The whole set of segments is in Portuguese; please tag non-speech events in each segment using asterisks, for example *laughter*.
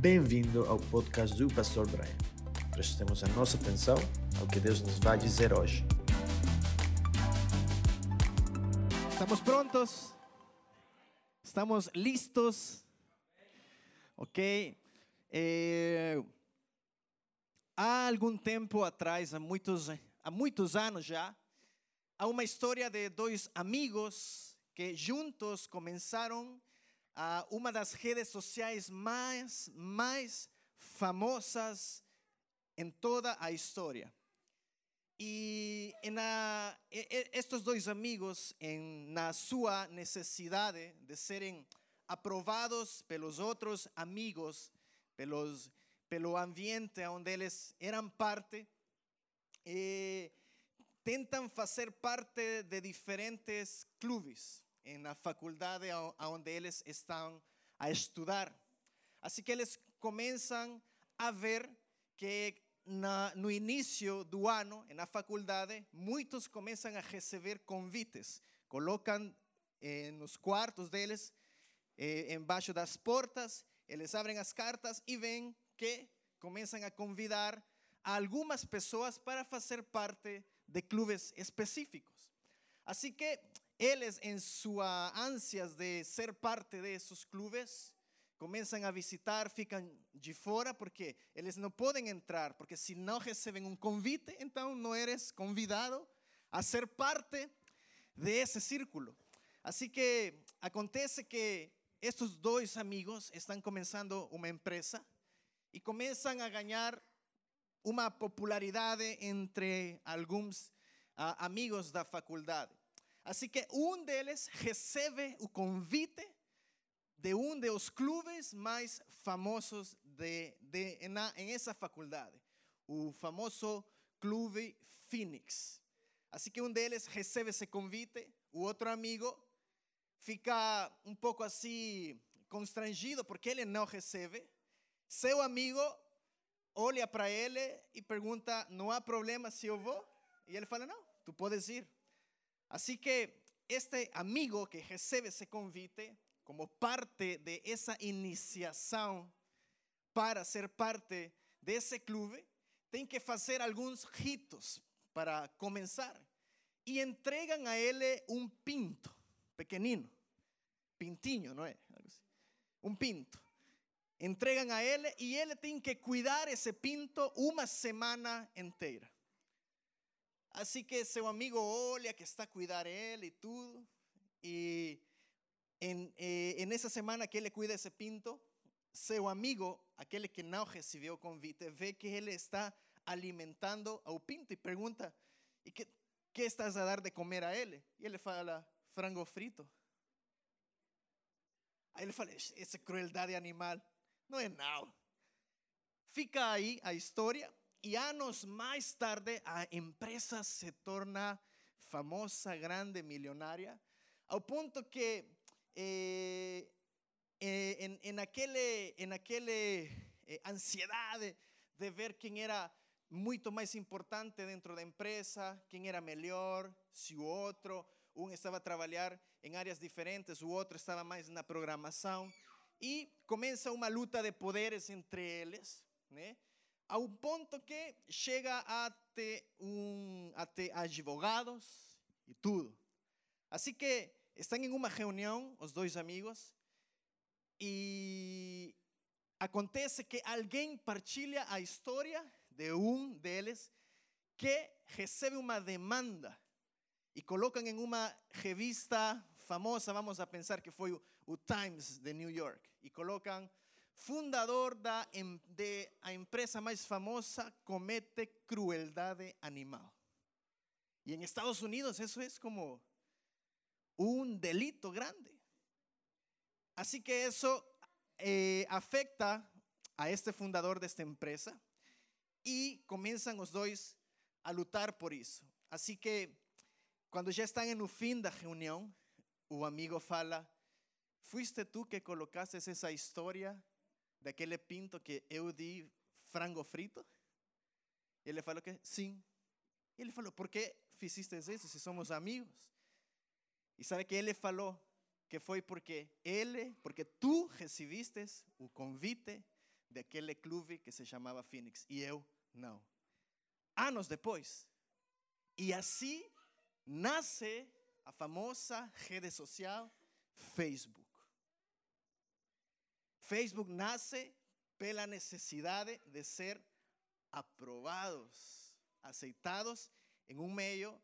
Bem-vindo ao podcast do Pastor Brian. Prestemos a nossa atenção ao que Deus nos vai dizer hoje. ¿Estamos prontos? ¿Estamos listos? Ok. Eh, há algum tempo atrás, há muitos, há muitos anos já, há uma história de dois amigos que juntos começaram a uma das redes sociais mais, mais famosas em toda a história. E na, estes dois amigos, em, na sua necessidade de serem aprovados pelos outros amigos, pelos, pelo ambiente onde eles eram parte, eh, tentam fazer parte de diferentes clubes na faculdade onde eles estão a estudar. Assim que eles começam a ver que na, no início do ano, na faculdade, muitos começam a receber convites. Colocam eh, nos quartos deles, eh, embaixo das portas, eles abrem as cartas e veem que começam a convidar a algumas pessoas para fazer parte de clubes específicos. Assim que eles, em sua ânsias de ser parte de esos clubes, começam a visitar, ficam de fora porque eles não podem entrar, porque se não recebem um convite, então não eres convidado a ser parte de esse círculo. Assim que acontece que estes dois amigos estão começando uma empresa e começam a ganhar uma popularidade entre alguns uh, amigos da faculdade. Assim que um deles recebe o convite de um dos clubes mais famosos de, de, na, em essa faculdade, o famoso Clube Phoenix. Assim que um deles recebe esse convite, o outro amigo fica um pouco assim constrangido porque ele não recebe. Seu amigo olha para ele e pergunta: Não há problema se eu vou? E ele fala: Não, tu podes ir. Así que este amigo que recebe se convite como parte de esa iniciación para ser parte de ese club, tem que hacer algunos ritos para comenzar y entregan a él un pinto pequenino, pintinho, não é? un pinto. Entregan a él y él tiene que cuidar ese pinto una semana entera. Assim que seu amigo olha que está a cuidar ele e tudo. E em, eh, nessa semana que ele cuida esse pinto, seu amigo, aquele que não recebeu o convite, vê que ele está alimentando ao pinto e pergunta: E que, que estás a dar de comer a ele? E ele fala: Frango frito. Aí ele fala: Essa crueldade animal. Não é não. Fica aí a história y años más tarde a empresa se torna famosa, grande, millonaria, al punto que eh, eh, en, en aquel, en eh, ansiedad de, de, ver quién era mucho más importante dentro de la empresa, quién era mejor, si u otro, uno estaba a trabajar en áreas diferentes, u otro estaba más en la programación, y comienza una lucha de poderes entre ellos, ¿no? A un ponto que chega até, um, até advogados e tudo. Assim que estão em uma reunião, os dois amigos, e acontece que alguém partilha a história de um deles que recebe uma demanda e colocam em uma revista famosa, vamos a pensar que foi o, Times de New York, e colocam fundador da, de a empresa mais famosa, comete crueldade animal. Y en Estados Unidos eso es como un delito grande. Así que eso eh, afecta a este fundador de esta empresa y comienzan los dos a lutar por eso. Así que están en el fin de la reunión, o amigo fala, ¿fuiste tú que colocaste esa historia daquele pinto que eu di frango frito? Ele falou que sim. Ele falou, por que fizeste isso se somos amigos? E sabe que ele falou que foi porque ele, porque tu recebiste o convite daquele clube que se chamava Phoenix e eu não. Anos depois. E assim nasce a famosa rede social Facebook. Facebook nasce pela necessidade de ser aprovados, aceitados em um meio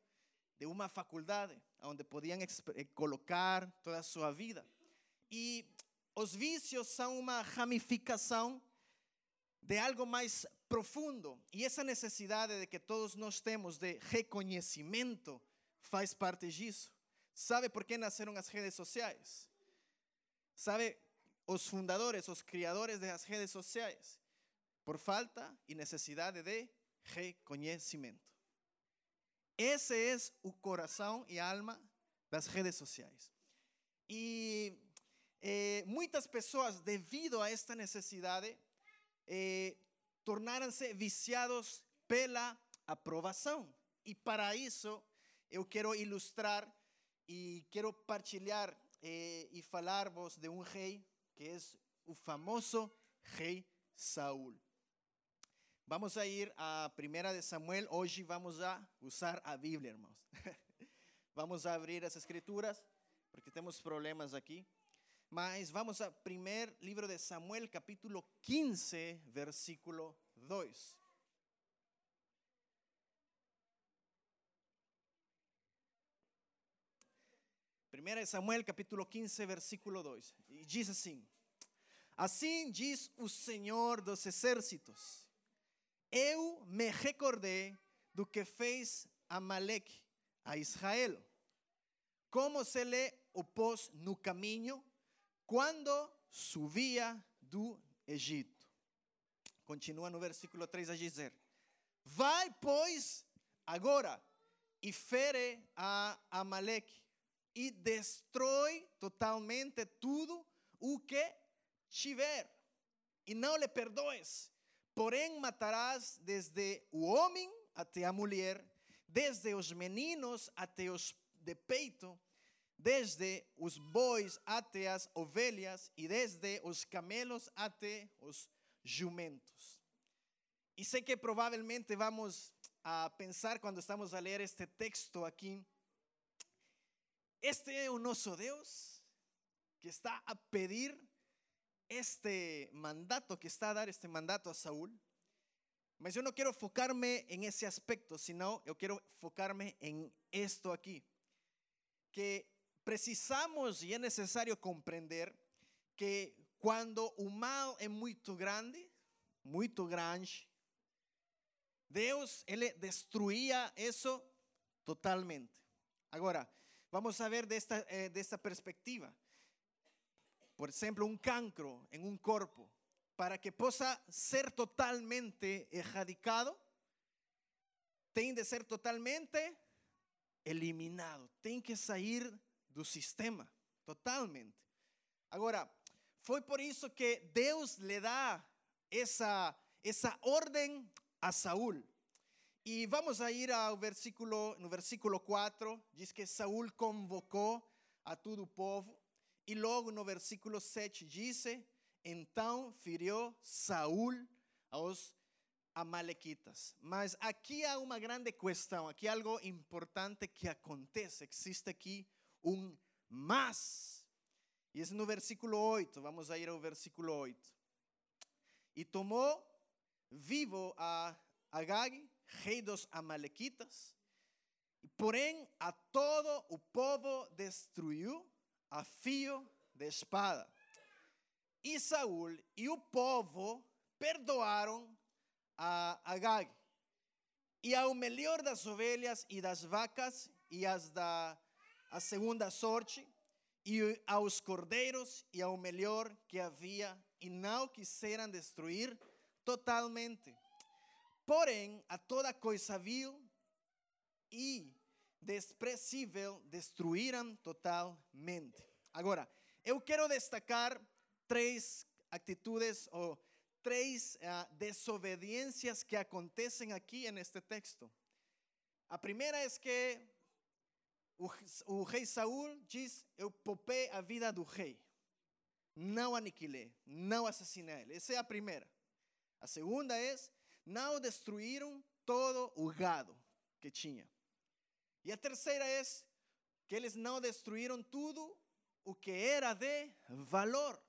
de uma faculdade, onde podiam eh, colocar toda a sua vida. E os vícios são uma ramificação de algo mais profundo. E essa necessidade de que todos nós temos de reconhecimento faz parte disso. Sabe por que nasceram as redes sociais? Sabe os fundadores, os criadores das redes sociais? Por falta e necessidade de reconhecimento. Esse é o coração e alma das redes sociais. E eh, muitas pessoas, devido a esta necessidade, eh, tornaram-se viciados pela aprovação. E para isso, eu quero ilustrar e quero partilhar eh, e falar-vos de um rei que é o famoso rei Saul. Vamos a ir a Primera de Samuel. Hoje vamos a usar a Bíblia, irmãos. *laughs* vamos a abrir as escrituras, porque temos problemas aqui. Mas vamos a primer livro de Samuel, capítulo 15, versículo 2. Primeira de Samuel, capítulo 15, versículo 2. E diz assim: Assim diz o Senhor dos exércitos eu me recordei do que fez Amaleque a Israel, como se lhe opôs no caminho quando subia do Egito. Continua no versículo 3 a dizer: Vai, pois, agora e fere a Amaleque e destrói totalmente tudo o que tiver, e não lhe perdoes. Porém, matarás desde o homem até a mulher, desde os meninos até os de peito, desde os bois até as ovelhas e desde os camelos até os jumentos. E sei que provavelmente vamos a pensar quando estamos a ler este texto aqui, este é o nosso Deus que está a pedir este mandato, que está a dar este mandato a Saúl. Mas yo no quiero enfocarme en ese aspecto, sino yo quiero enfocarme en esto aquí. Que precisamos y es necesario comprender que cuando o mal é muito grande, muito grande, Deus ele destruía eso totalmente. Agora, vamos a ver desta, eh, desta perspectiva por ejemplo, un cancro en un cuerpo, para que pueda ser totalmente erradicado, tiene que ser totalmente eliminado, tiene que salir del sistema, totalmente. Ahora, fue por eso que Dios le da esa, esa orden a Saúl. Y vamos a ir al versículo, no versículo 4, dice que Saúl convocó a todo el pueblo e logo no versículo 7 diz: Então feriu Saul aos amalequitas. Mas aqui há uma grande questão, aqui algo importante que acontece. Existe aqui um mas. E é no versículo 8, vamos a ir ao versículo 8. E tomou vivo a Agag, rei dos amalequitas, porém a todo o povo destruiu a fio de espada. E Saul e o povo perdoaram a Agag. E ao melhor das ovelhas e das vacas e as da a segunda sorte e aos cordeiros e ao melhor que havia e não quiseram destruir totalmente. Porém, a toda coisa vil e desprezível destruíram totalmente. Agora, eu quero destacar três atitudes ou três uh, desobediências que acontecem aqui neste texto. A primeira é que o, o rei Saul diz: Eu popei a vida do rei. não aniquilei, não assassinei ele. Essa é a primeira. A segunda é, não destruíram todo o gado que tinha. E a terceira é que eles não destruíram tudo o que era de valor.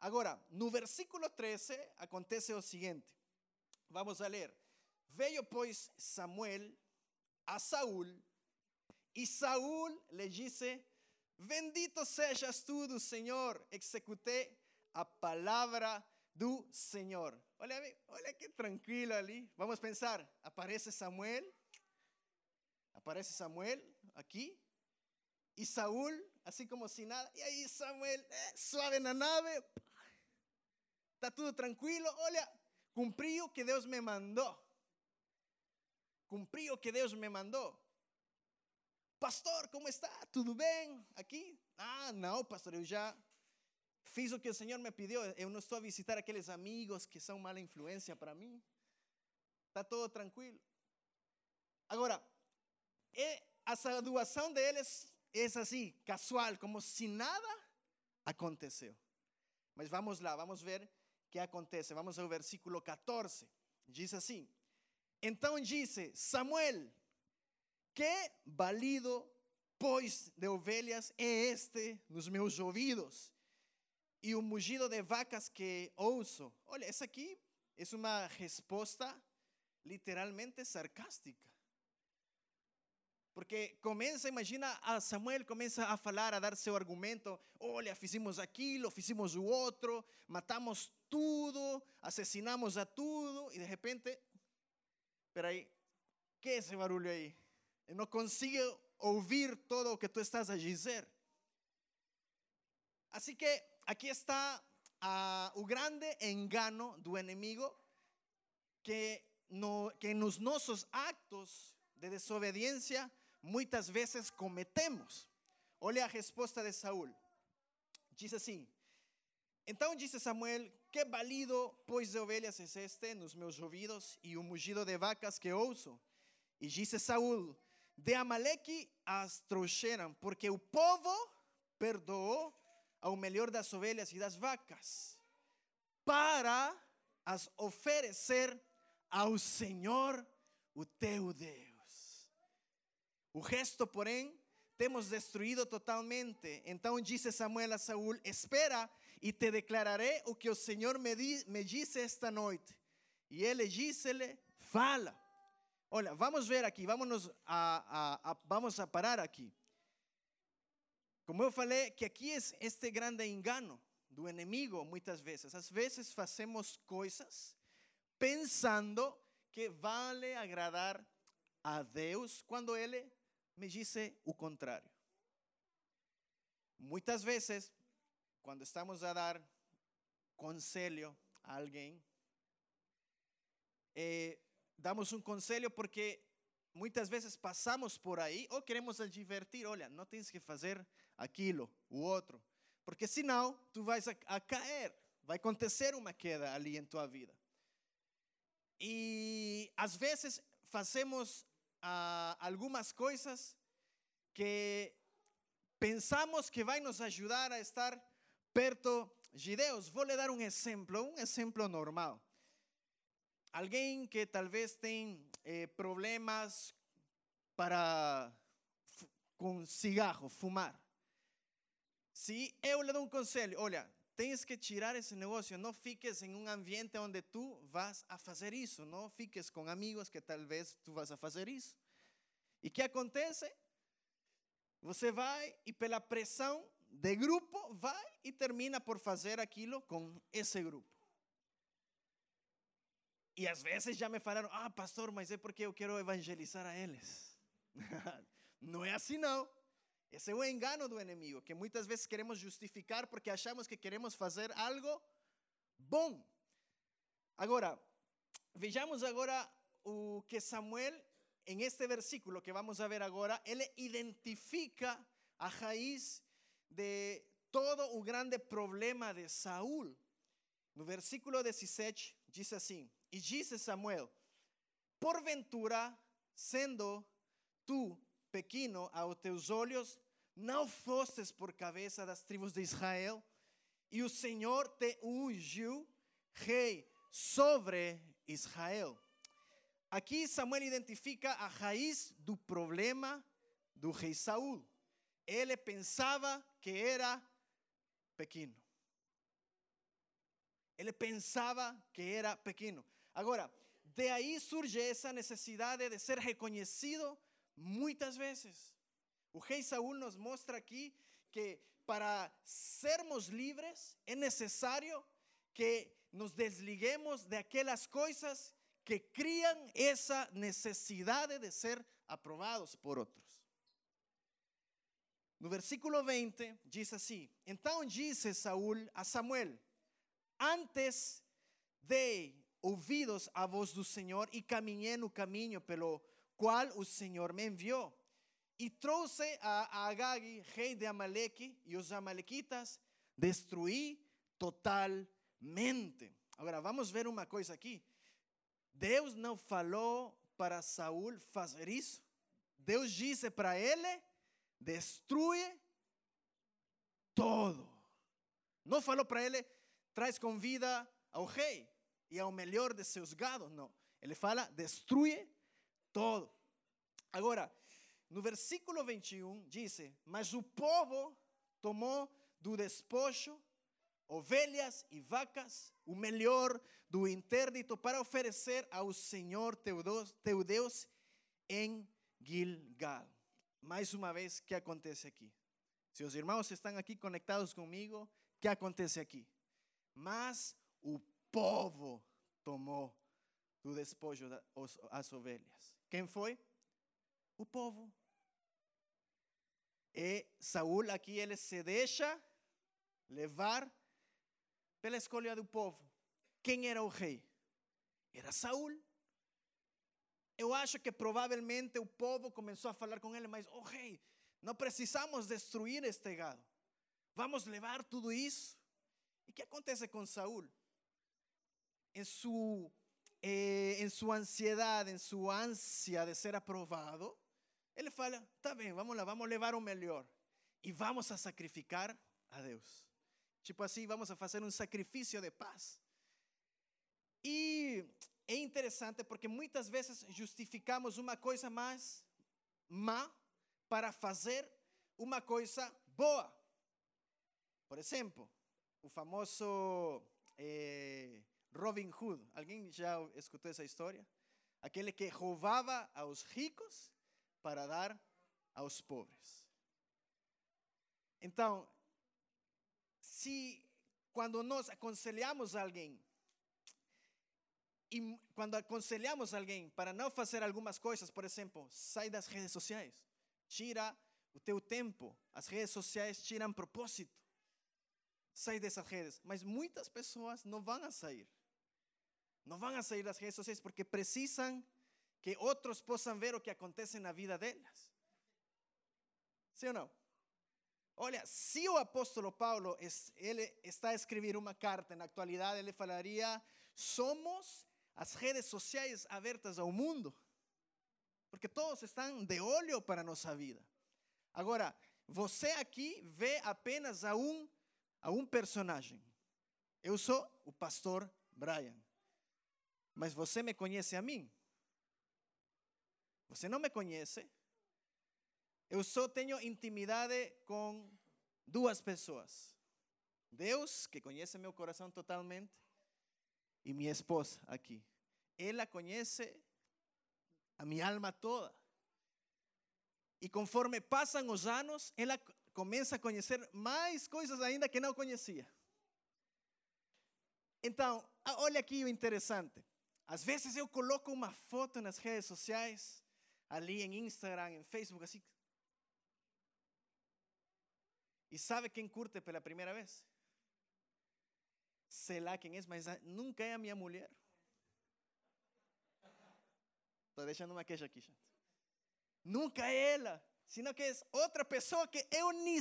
Agora, no versículo 13 acontece o seguinte. Vamos a ler. Veio, pois, Samuel a Saúl, e Saúl lhe disse: Bendito sejas tu do Senhor, executei a palavra do Senhor. Olha, olha que tranquilo ali. Vamos pensar. Aparece Samuel, aparece Samuel aqui, e Saúl, assim como se nada. E aí Samuel, eh, suave na nave, está tudo tranquilo. Olha, cumpri o que Deus me mandou. Cumpri o que Deus me mandou. Pastor, como está? Tudo bem aqui? Ah, não, pastor, eu já fiz o que o Senhor me pediu. Eu não estou a visitar aqueles amigos que são mala influência para mim. Está todo tranquilo. Agora, a saludação deles é assim, casual, como se nada aconteceu. Mas vamos lá, vamos ver o que acontece. Vamos ao versículo 14. Diz assim: então disse Samuel: Que valido, pois, de ovelhas é este nos meus ouvidos? E o mugido de vacas que ouço. Olha, essa aqui é uma resposta literalmente sarcástica. Porque começa, imagina, a Samuel começa a falar, a dar seu argumento. Olha, fizemos aquilo, fizemos o outro, matamos tudo, assassinamos a tudo, e de repente Espera aí, que é esse barulho aí? Eu não consigo ouvir todo o que tu estás a dizer. Assim que aqui está uh, o grande engano do inimigo que, no, que nos nossos actos de desobediência muitas vezes cometemos. Olha a resposta de Saúl. Diz assim: Então disse Samuel: Que valido, pois, de ovelhas é este nos meus ouvidos e o mugido de vacas que ouço? E disse Saúl: De Amaleque as trouxeram, porque o povo perdoou ao melhor das ovelhas e das vacas, para as oferecer ao Senhor, o teu Deus. O resto, porém, temos destruído totalmente. Então disse Samuel a Saúl: Espera e te declararé o que o Senhor me, me disse esta noite. E ele disse-lhe, fala. Olha, vamos ver aqui, vamos a, a, a, vamos a parar aqui. Como eu falei, que aqui é este grande engano do inimigo, muitas vezes. Às vezes fazemos coisas pensando que vale agradar a Deus, quando Ele me disse o contrário. Muitas vezes quando estamos a dar conselho a alguém, eh, damos um conselho porque muitas vezes passamos por aí ou queremos divertir, olha, não tens que fazer aquilo, o outro, porque senão tu vais a, a cair, vai acontecer uma queda ali em tua vida. E às vezes fazemos ah, algumas coisas que pensamos que vai nos ajudar a estar perto de Deus. Vou lhe dar um exemplo, um exemplo normal. Alguém que talvez tem eh, problemas para com cigarro, fumar. Se eu lhe dou um conselho, olha, tens que tirar esse negócio, não fiques em um ambiente onde tu vas a fazer isso, não fiques com amigos que talvez tu vas a fazer isso. E que acontece? Você vai e pela pressão de grupo vai e termina por fazer aquilo com esse grupo. E às vezes já me falaram, ah, pastor, mas é porque eu quero evangelizar a eles. *laughs* não é assim não. Esse é o engano do inimigo, que muitas vezes queremos justificar porque achamos que queremos fazer algo bom. Agora, vejamos agora o que Samuel, em este versículo que vamos a ver agora, ele identifica a raiz de todo o grande problema de Saúl. No versículo 17 diz assim: E disse Samuel: Porventura, sendo tu pequeno aos teus olhos, não fostes por cabeça das tribos de Israel? e o Senhor te ungiu rei sobre Israel. Aqui Samuel identifica a raiz do problema do rei Saul. Ele pensava que era pequeno. Ele pensava que era pequeno. Agora, de aí surge essa necessidade de ser reconhecido muitas vezes. O rei Saúl nos mostra aqui que para sermos livres é necessário que nos desliguemos de aquelas coisas que criam essa necessidade de ser aprovados por outros. No versículo 20 diz assim: Então disse Saúl a Samuel: Antes de ouvidos a voz do Senhor e caminhei no caminho pelo qual o Senhor me enviou. E trouxe a Agag, rei de Amaleque, e os amalequitas destruí totalmente. Agora vamos ver uma coisa aqui. Deus não falou para Saul fazer isso. Deus disse para ele: destrui todo. Não falou para ele: traz com vida ao rei e ao melhor de seus gados. Não. Ele fala: destrui todo. Agora, no versículo 21 diz: Mas o povo tomou do despojo ovelhas e vacas, o melhor do interdito, para oferecer ao Senhor teu Deus, em Gilgal. Mais uma vez, o que acontece aqui? Se os irmãos estão aqui conectados comigo, o que acontece aqui? Mas o povo tomou do despojo das ovelhas. Quem foi? O povo. E Saúl aqui ele se deixa levar pela escolha do povo. Quem era o rei? Era Saúl. Eu acho que provavelmente o povo começou a falar com ele, mas, oh rei, não precisamos destruir este gado. Vamos levar tudo isso. E o que acontece com Saúl? Em sua, eh, em sua ansiedade, em sua ânsia de ser aprovado, ele fala: tá bem, vamos lá, vamos levar o melhor. E vamos a sacrificar a Deus. Tipo assim, vamos a fazer um sacrifício de paz. E é interessante porque muitas vezes justificamos uma coisa mais má para fazer uma coisa boa. Por exemplo, o famoso eh, Robin Hood. Alguém já escutou essa história? Aquele que roubava aos ricos para dar aos pobres. Então, se quando nós aconselhamos alguém, e quando aconselhamos alguém para não fazer algumas coisas, por exemplo, sai das redes sociais, tira o teu tempo, as redes sociais tiram propósito, sai dessas redes, mas muitas pessoas não vão a sair, não vão a sair das redes sociais porque precisam que outros possam ver o que acontece na vida delas. Sim ou não? Olha, se o apóstolo Paulo está a escrever uma carta na atualidade, ele falaria: somos as redes sociais abertas ao mundo, porque todos estão de olho para a nossa vida. Agora, você aqui vê apenas a um, a um personagem. Eu sou o pastor Brian, mas você me conhece a mim? Você não me conhece? Eu só tenho intimidade com duas pessoas. Deus, que conhece meu coração totalmente, e minha esposa aqui. Ela conhece a minha alma toda. E conforme passam os anos, ela começa a conhecer mais coisas ainda que não conhecia. Então, olha aqui o interessante. Às vezes eu coloco uma foto nas redes sociais, ali em Instagram, em Facebook, assim, e sabe quem curte pela primeira vez? Sei lá quem é, mas nunca é a minha mulher. Estou deixando uma queixa aqui, gente. Nunca é ela, sino que é outra pessoa que eu nem,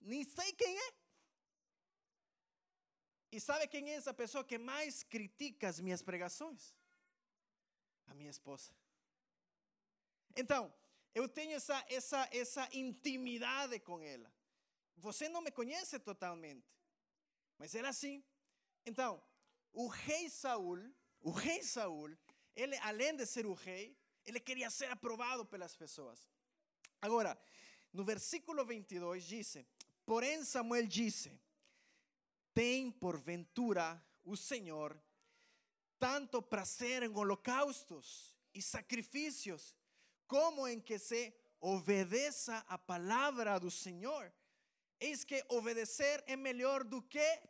nem sei quem é. E sabe quem é essa pessoa que mais critica as minhas pregações? A minha esposa. Então, eu tenho essa, essa, essa intimidade com ela. Você não me conhece totalmente, Mas era assim. Então, o rei Saul, o rei Saul, ele além de ser o rei, ele queria ser aprovado pelas pessoas. Agora, no versículo 22 diz: Porém Samuel disse: Tem porventura o Senhor tanto prazer em holocaustos e sacrifícios, como em que se obedeça a palavra do Senhor. Eis que obedecer é melhor do que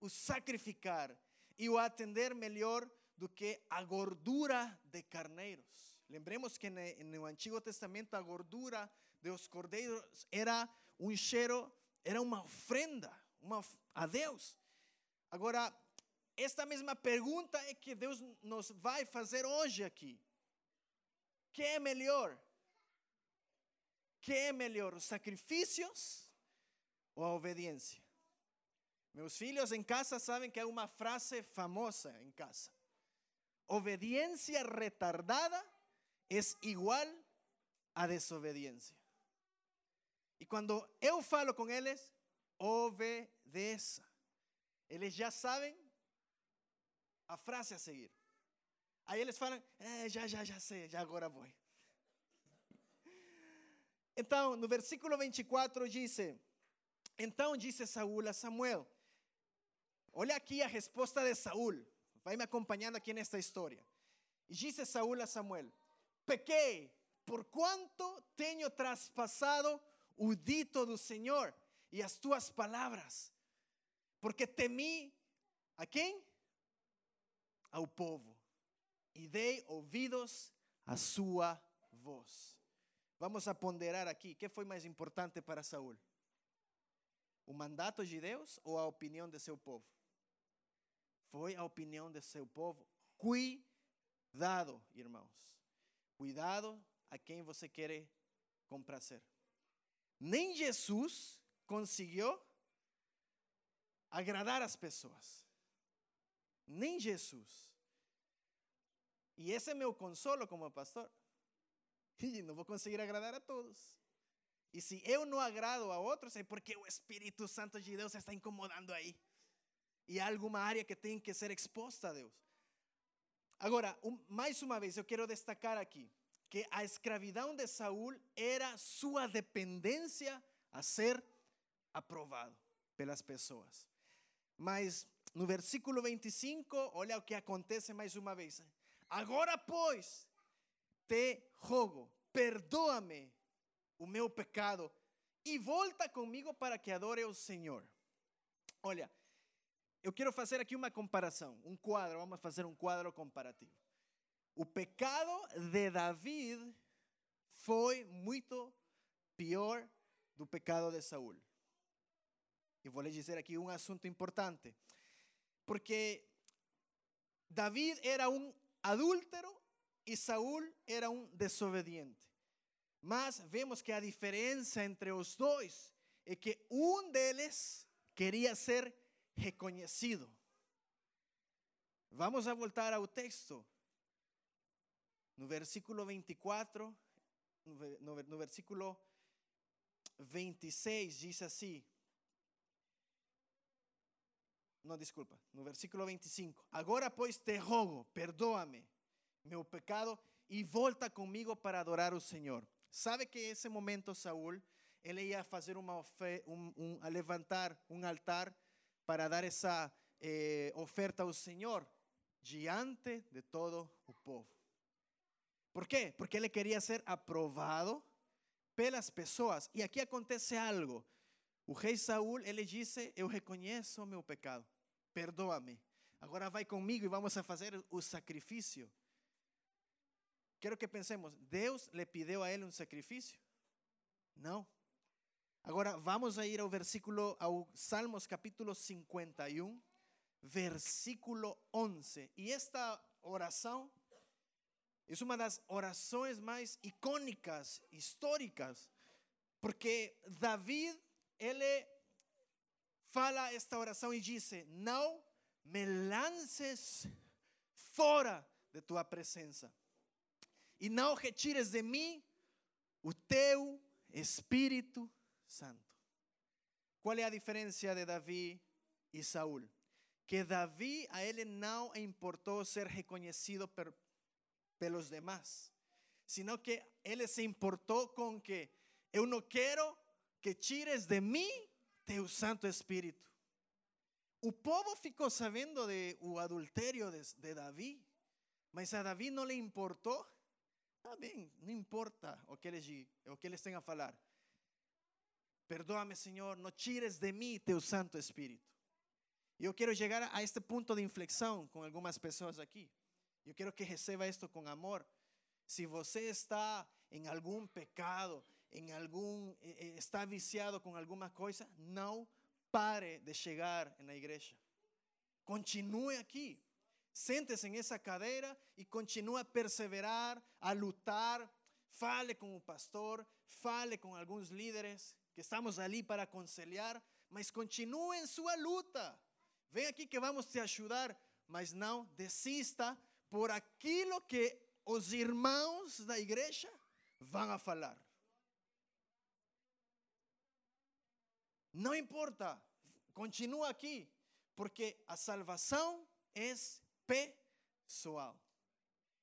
o sacrificar, e o atender melhor do que a gordura de carneiros. Lembremos que no Antigo Testamento a gordura dos cordeiros era um cheiro, era uma ofrenda uma, a Deus. Agora, esta mesma pergunta é que Deus nos vai fazer hoje aqui. Que é melhor? Que é melhor, os sacrifícios ou a obediência? Meus filhos em casa sabem que há uma frase famosa em casa. Obediência retardada é igual a desobediência. E quando eu falo com eles, obedeça. Eles já sabem a frase a seguir. Aí eles falam, eh, já, já, já sei, já agora vou. Então, no versículo 24 diz: Então disse Saúl a Samuel: Olha aqui a resposta de Saúl. Vai me acompanhando aqui nesta história. E disse Saúl a Samuel: Pequei, por quanto tenho traspassado o dito do Senhor e as tuas palavras, porque temi a quem? Ao povo, e dei ouvidos à sua voz. Vamos a ponderar aqui, que foi mais importante para Saul? O mandato de Deus ou a opinião de seu povo? Foi a opinião de seu povo. Cuidado, irmãos. Cuidado a quem você quer comprazer. Nem Jesus conseguiu agradar as pessoas. Nem Jesus. E esse é meu consolo como pastor. E não vou conseguir agradar a todos. E se eu não agrado a outros, é porque o Espírito Santo de Deus está incomodando aí. E há alguma área que tem que ser exposta a Deus. Agora, um, mais uma vez, eu quero destacar aqui que a escravidão de Saul era sua dependência a ser aprovado pelas pessoas. Mas no versículo 25, olha o que acontece mais uma vez. Agora, pois, te rogo, perdoa-me o meu pecado e volta comigo para que adore o Senhor. Olha, eu quero fazer aqui uma comparação, um quadro, vamos fazer um quadro comparativo. O pecado de David foi muito pior do pecado de Saul. E vou lhe dizer aqui um assunto importante, porque David era um adúltero e Saul era um desobediente. Mas vemos que a diferença entre os dois é que um deles queria ser reconhecido. Vamos a voltar ao texto. No versículo 24, no, no versículo 26 diz assim. Não, desculpa, no versículo 25. Agora, pois, te rogo, perdoa-me meu pecado e volta comigo para adorar o Senhor. Sabe que esse momento Saul, ele ia fazer uma um, um, a levantar um altar para dar essa eh, oferta ao Senhor diante de todo o povo. Por quê? Porque ele queria ser aprovado pelas pessoas. E aqui acontece algo. O rei Saul, ele disse: Eu reconheço o meu pecado, perdoa-me. Agora vai comigo e vamos a fazer o sacrifício. Quero que pensemos: Deus lhe pediu a ele um sacrifício? Não. Agora vamos a ir ao versículo, ao Salmos capítulo 51, versículo 11. E esta oração é uma das orações mais icônicas, históricas, porque David, ele fala esta oração e diz: Não me lances fora de tua presença, e não retires de mim o teu Santo. Qual é a diferença de Davi e Saul, que Davi a ele não importou ser reconhecido per, pelos demás, sino que ele se importou com que eu não quero que tires de mim teu Santo Espírito. O povo ficou sabendo de o adultério de, de Davi, mas a Davi não lhe importou. Tá bem, não importa o que eles, o que eles têm a falar. Perdoa-me, Senhor, não tires de mim teu Santo Espírito. E eu quero chegar a este ponto de inflexão com algumas pessoas aqui. Eu quero que receba isto com amor. Se você está em algum pecado, em algum está viciado com alguma coisa, não pare de chegar na igreja. Continue aqui. Sente-se em essa cadeira e continue a perseverar, a lutar. Fale com o pastor, fale com alguns líderes que estamos ali para aconselhar, mas continue em sua luta. Vem aqui que vamos te ajudar, mas não desista por aquilo que os irmãos da igreja vão a falar. Não importa, continua aqui, porque a salvação é pessoal.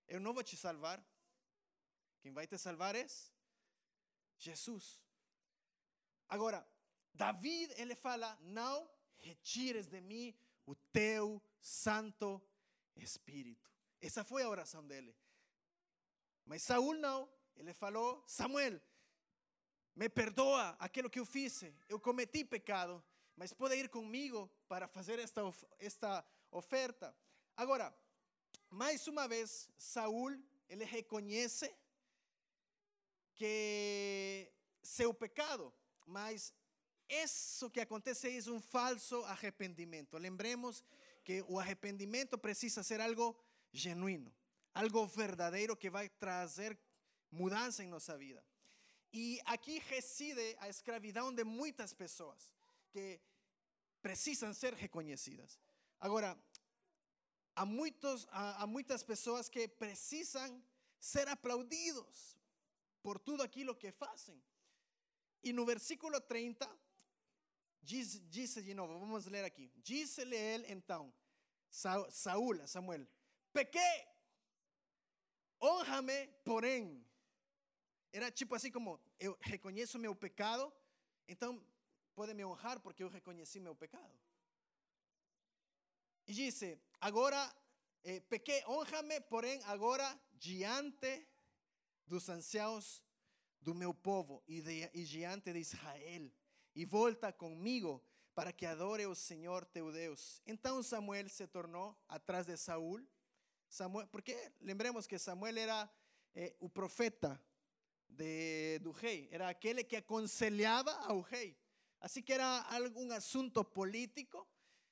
Eu não vou te salvar. Quem vai te salvar é Jesus. Agora, David, ele fala: Não retires de mim o teu Santo Espírito. Essa foi a oração dele. Mas Saul não. Ele falou: Samuel, me perdoa aquilo que eu fiz. Eu cometi pecado, mas pode ir comigo para fazer esta, esta oferta. Agora, mais uma vez, Saul, ele reconhece que seu pecado, mas isso que acontece é um falso arrependimento. Lembremos que o arrependimento precisa ser algo genuíno, algo verdadeiro que vai trazer mudança em nossa vida. E aqui reside a escravidão de muitas pessoas que precisam ser reconhecidas. Agora, há, muitos, há, que precisam ser aplaudidos por tudo aquilo que fazem. E no versículo 30, diz, disse de novo, vamos ler aqui. Disse-lhe ele então, Saúl, Samuel, pequei, honra-me, porém. Era tipo assim como, eu reconheço meu pecado, então pode me honrar porque eu reconheci meu pecado. E disse, agora, eh, pequei, honra-me, porém agora diante dos anciãos do meu povo e, de, diante de Israel, e volta comigo para que adore o Senhor teu Deus. Então Samuel se tornou atrás de Saúl, Samuel, porque lembremos que Samuel era eh, profeta de, do rei, era aquele que aconselhava ao rei. Assim que era algum assunto político,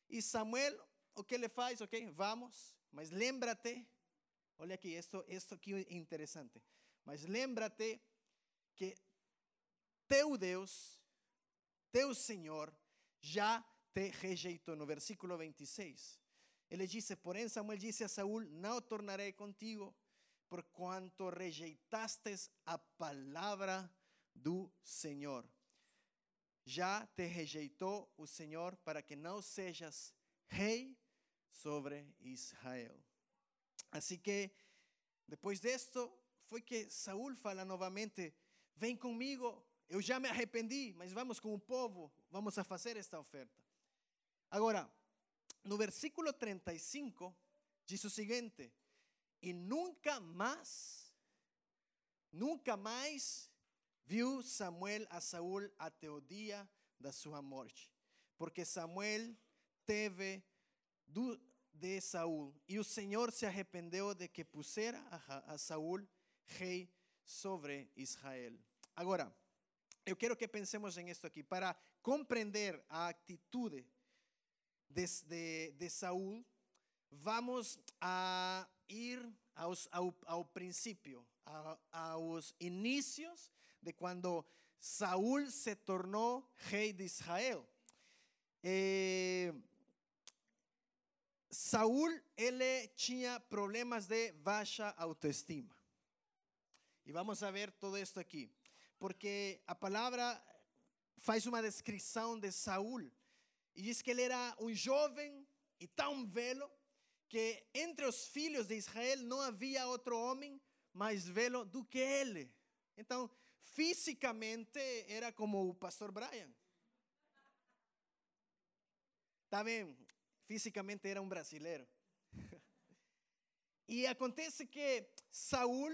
e Samuel, o que ele faz? Ok, vamos, mas lembra-te, olha aqui, esto, esto aqui é interessante, mas lembra-te que teu Deus, teu Senhor, já te rejeitou. No versículo 26, ele disse: Porém, Samuel disse a Saúl: Não tornarei contigo, por quanto rejeitastes a palavra do Senhor. Já te rejeitou o Senhor para que não sejas rei sobre Israel. Assim que, depois disto, foi que Saúl fala novamente: Vem comigo, eu já me arrependi, mas vamos com o povo, vamos a fazer esta oferta. Agora, no versículo 35, diz o seguinte: E nunca mais, nunca mais viu Samuel a Saúl até o dia da sua morte, porque Samuel teve de Saúl, e o Senhor se arrependeu de que pusera a, Saúl rei sobre Israel. Agora, eu quero que pensemos em isto aqui. Para compreender a atitude de, de, de Saúl, vamos a ir aos, ao, ao princípio, aos inícios de quando Saúl se tornou rei de Israel. Eh, Saúl, ele tinha problemas de baixa autoestima. E vamos a ver todo esto aqui. Porque a palavra faz uma descrição de Saúl. E diz que ele era um jovem e tão velho que entre os filhos de Israel não havia outro homem mais velho do que ele. Então, fisicamente era como o pastor Brian. Tá bem? Fisicamente era um brasileiro. E acontece que Saúl,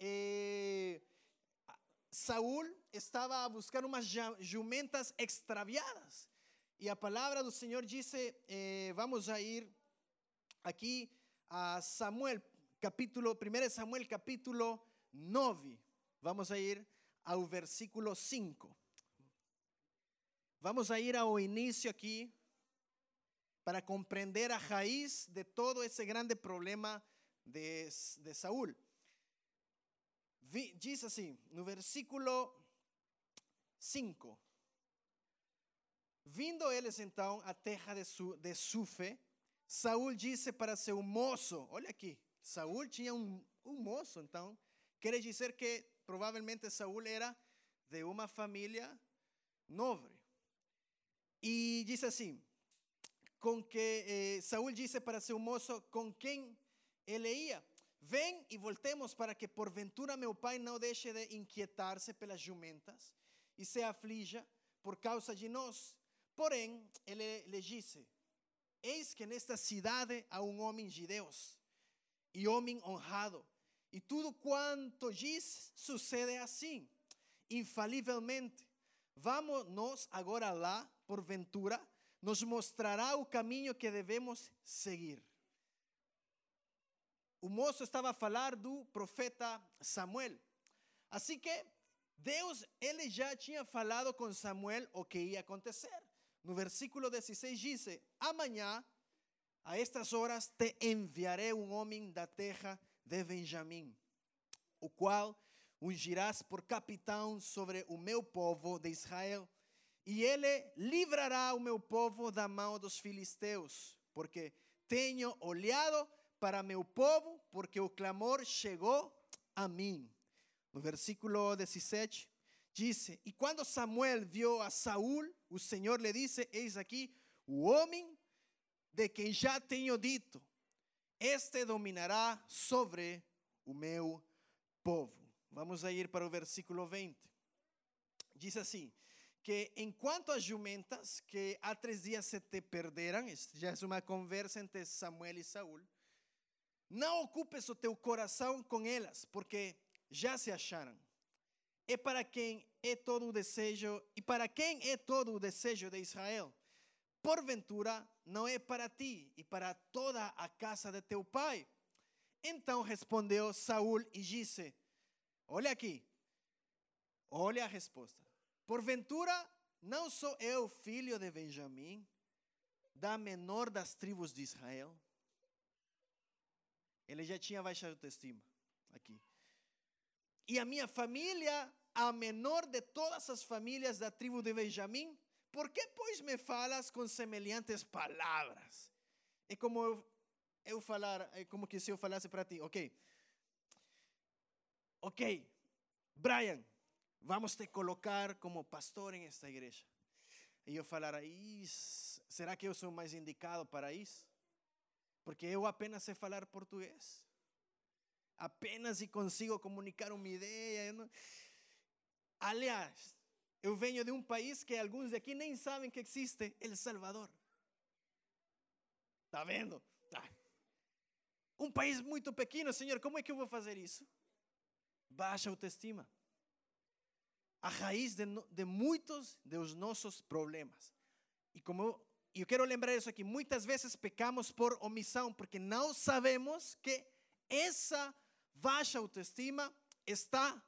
eh, Saúl estava a buscar umas jumentas extraviadas. E a palavra do Senhor disse, eh, vamos a ir aqui a Samuel, capítulo, 1 Samuel capítulo 9. Vamos a ir ao versículo 5. Vamos a ir ao início aqui para compreender a raiz de todo esse grande problema de, de Saúl. Diz assim, no versículo 5. Vindo eles então à terra de, Su, de Sufe, Saúl disse para seu moço, olha aqui, Saúl tinha um, um moço, então, quer dizer que provavelmente Saúl era de uma família nobre. E diz assim, com que eh, disse para seu moço com quem ele ia: Vem e voltemos para que porventura meu pai não deixe de inquietar-se pelas jumentas e se aflija por causa de nós. Porém, ele lhe disse: Eis que nesta cidade há um homem de Deus e homem honrado, e tudo quanto diz sucede assim, infalivelmente. Vamos nós agora lá, porventura, nos mostrará o caminho que devemos seguir. O moço estava a falar do profeta Samuel. Assim que Deus, ele já tinha falado com Samuel o que ia acontecer. No versículo 16 diz: Amanhã, a estas horas, te enviarei um homem da terra de Benjamim, o qual ungirás por capitão sobre o meu povo de Israel, e ele livrará o meu povo da mão dos filisteus, porque tenho olhado para meu povo, porque o clamor chegou a mim. No versículo 17 diz: E quando Samuel viu a Saúl, o Senhor lhe disse: Eis aqui o homem de quem já tenho dito, este dominará sobre o meu povo. Vamos a ir para o versículo 20. Diz assim: que enquanto as jumentas que há três dias se te perderam, já é uma conversa entre Samuel e Saúl, não ocupes o teu coração com elas, porque já se acharam. É para quem é todo o desejo, e para quem é todo o desejo de Israel. Porventura, não é para ti e para toda a casa de teu pai. Então respondeu Saul e disse: Olha aqui, olha a resposta. Porventura, não sou eu filho de Benjamim, da menor das tribos de Israel? Ele já tinha baixa autoestima aqui. E a minha família, a menor de todas as famílias da tribo de Benjamim, por que, pois, me falas com semelhantes palavras? É como eu, eu falar, é como que se eu falasse para ti, ok, ok, Brian, vamos te colocar como pastor em esta igreja. E eu falar, será que eu sou mais indicado para isso? porque eu apenas sei falar português. Apenas e consigo comunicar uma ideia. Não... Aliás, eu venho de um país que alguns aqui nem sabem que existe, El Salvador. Está vendo? Tá. Um país muito pequeno, Senhor, como é que eu vou fazer isso? Baixa autoestima. A raiz de, de muitos dos nossos problemas. E como eu eu quero lembrar isso aqui, muitas vezes pecamos por omissão, porque não sabemos que essa baixa autoestima está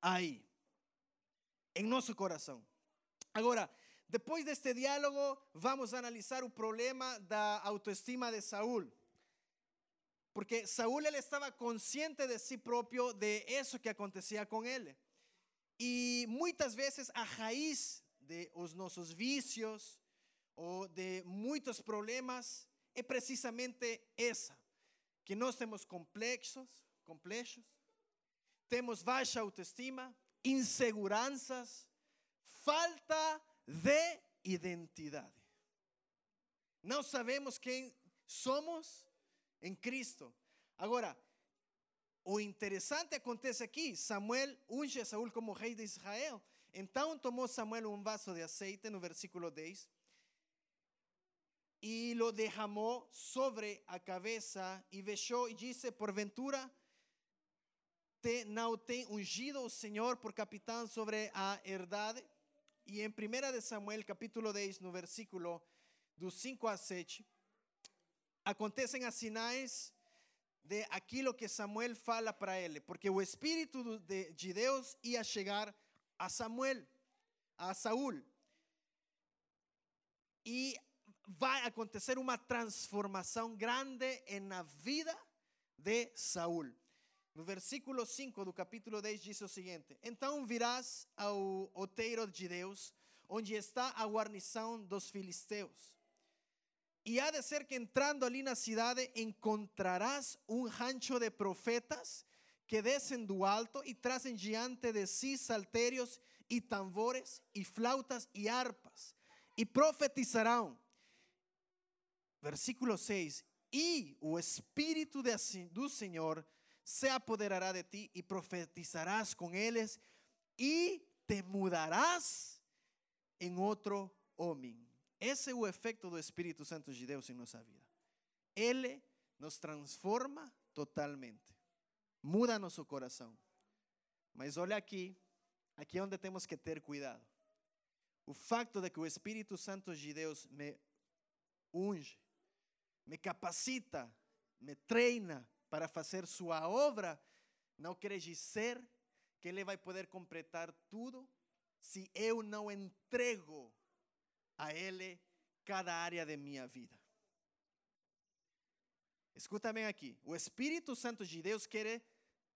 aí, em nosso coração. Agora, depois deste diálogo, vamos analisar o problema da autoestima de Saúl. Porque Saúl ele estava consciente de si próprio, de isso que acontecia com ele. E muitas vezes a raiz de os nossos vícios, ou de muitos problemas é precisamente essa, que nós temos complexos, complexos, temos baixa autoestima, inseguranças, falta de identidade. Não sabemos quem somos em Cristo. Agora, o interessante acontece aqui: Samuel unge a Saúl como rei de Israel. Então tomou Samuel um vaso de azeite, no versículo 10, e lo derramou sobre a cabeça e fechou e disse: Porventura, tem ungido o Senhor por capitão sobre a herdade? E em 1 de Samuel, capítulo 10, no versículo do 5 a 7, acontecem as sinais de aquilo que Samuel fala para ele, porque o Espírito de, de Deus ia chegar a Samuel, a Saúl, e vai acontecer uma transformação grande na vida de Saúl. Versículo 5 do capítulo 10 diz o seguinte: Então virás ao outeiro de Deus, onde está a guarnição dos filisteus. E há de ser que entrando ali na cidade encontrarás um rancho de profetas que descem do alto e trazem diante de si salterios e tambores e flautas e harpas e profetizarão. Versículo 6: E o Espírito do Senhor se apoderará de ti e profetizarás com eles e te mudarás em outro homem. Esse é o efeito do Espírito Santo de Deus em nossa vida. Ele nos transforma totalmente, muda nosso coração. Mas olha aqui, aqui é onde temos que ter cuidado. O facto de que o Espírito Santo de Deus me unge, me capacita, me treina para fazer sua obra, não quer dizer que ele vai poder completar tudo se eu não entrego a Ele cada área de minha vida. Escuta bem aqui. O Espírito Santo de Deus quer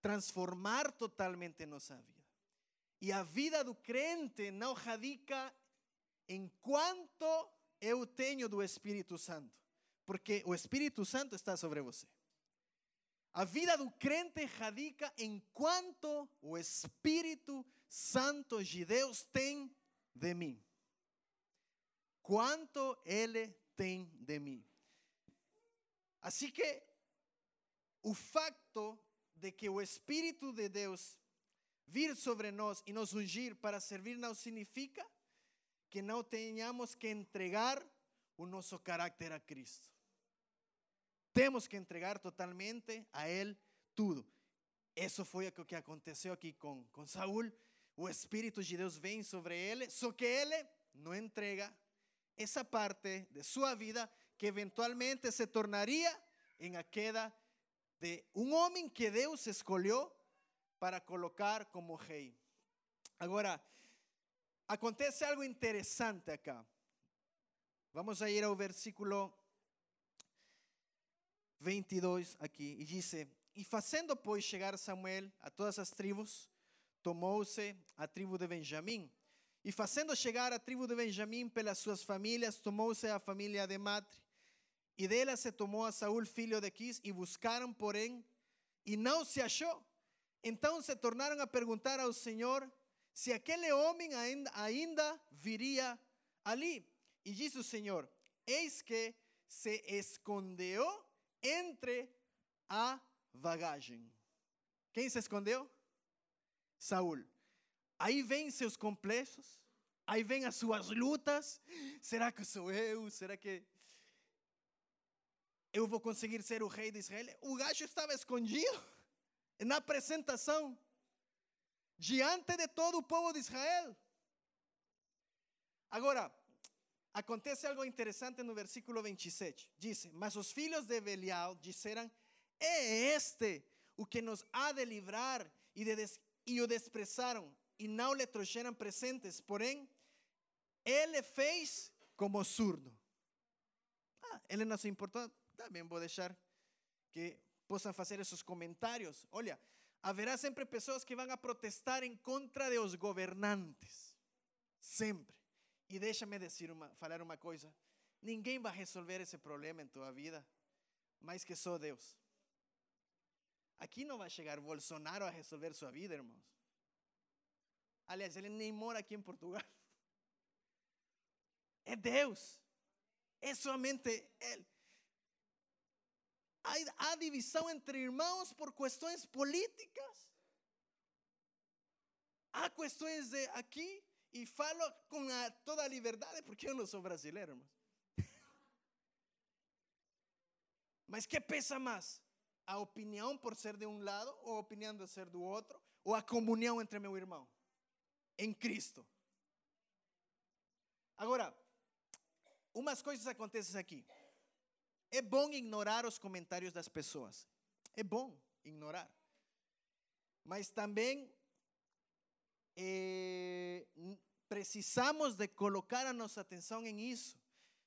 transformar totalmente nossa vida. E a vida do crente não radica em quanto eu tenho do Espírito Santo, porque o Espírito Santo está sobre você. A vida do crente radica em quanto o Espírito Santo de Deus tem de mim quanto Ele tem de mim. Assim que o facto de que o Espírito de Deus vir sobre nós e nos ungir para servir não significa que não tenhamos que entregar o nosso carácter a Cristo. Temos que entregar totalmente a Ele tudo. Isso foi o que aconteceu aqui com, com Saúl. O Espírito de Deus vem sobre ele, só que ele não entrega esa parte de su vida que eventualmente se tornaría en la queda de un hombre que Dios escogió para colocar como rey. Ahora, acontece algo interesante acá. Vamos a ir al versículo 22 aquí y dice, y haciendo pues llegar Samuel a todas las tribus, tomóse a tribu de Benjamín e fazendo chegar a tribo de Benjamim pelas suas famílias, tomou-se a família de Matre. E dela se tomou a Saúl, filho de Quis, e buscaram, porém, e não se achou. Então se tornaram a perguntar ao Senhor se aquele homem ainda, ainda viria ali. E disse o Senhor: Eis que se escondeu entre a vagagem. Quem se escondeu? Saúl. Aí vem seus complexos, aí vem as suas lutas. Será que sou eu? Será que eu vou conseguir ser o rei de Israel? O gajo estava escondido na apresentação, diante de todo o povo de Israel. Agora, acontece algo interessante no versículo 27. Diz: Mas os filhos de Belial disseram: É este o que nos há de livrar, e, de des e o desprezaram e não lhe trouxeram presentes, porém, ele fez como surdo. Ah, ele não se importou, também vou deixar que possam fazer esses comentários. Olha, haverá sempre pessoas que vão a protestar em contra dos governantes. Sempre. E deixa-me dizer uma, falar uma coisa. Ninguém vai resolver esse problema em tua vida, mais que só Deus. Aqui não vai chegar Bolsonaro a resolver sua vida, irmãos. Aliás, ele nem mora aqui em Portugal. É Deus. É somente Ele. Há, há entre irmãos por questões políticas. Há questões de aqui, e falo com a, toda a liberdade, porque eu não sou brasileiro, irmãos. Mas que pesa mais? A opinião por ser de um lado, ou a opinião de ser do outro, ou a comunhão entre meu irmão em Cristo? Agora, umas coisas acontecem aqui. É bom ignorar os comentários das pessoas. É bom ignorar. Mas também é, precisamos de colocar a nossa atenção em isso.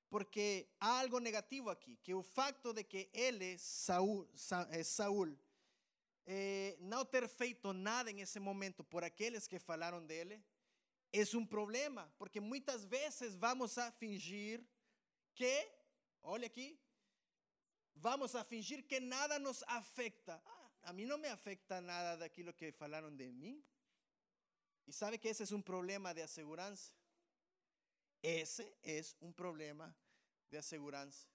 Porque há algo negativo aqui, que o facto de que ele, Saúl, Saúl eh, não ter feito nada em esse momento por aqueles que falaram dele, é um problema, porque muitas vezes vamos a fingir que, olha aqui, vamos a fingir que nada nos afecta. Ah, a mim não me afecta nada daquilo que falaram de mim. E sabe que esse é um problema de assegurança? Esse é um problema de segurança.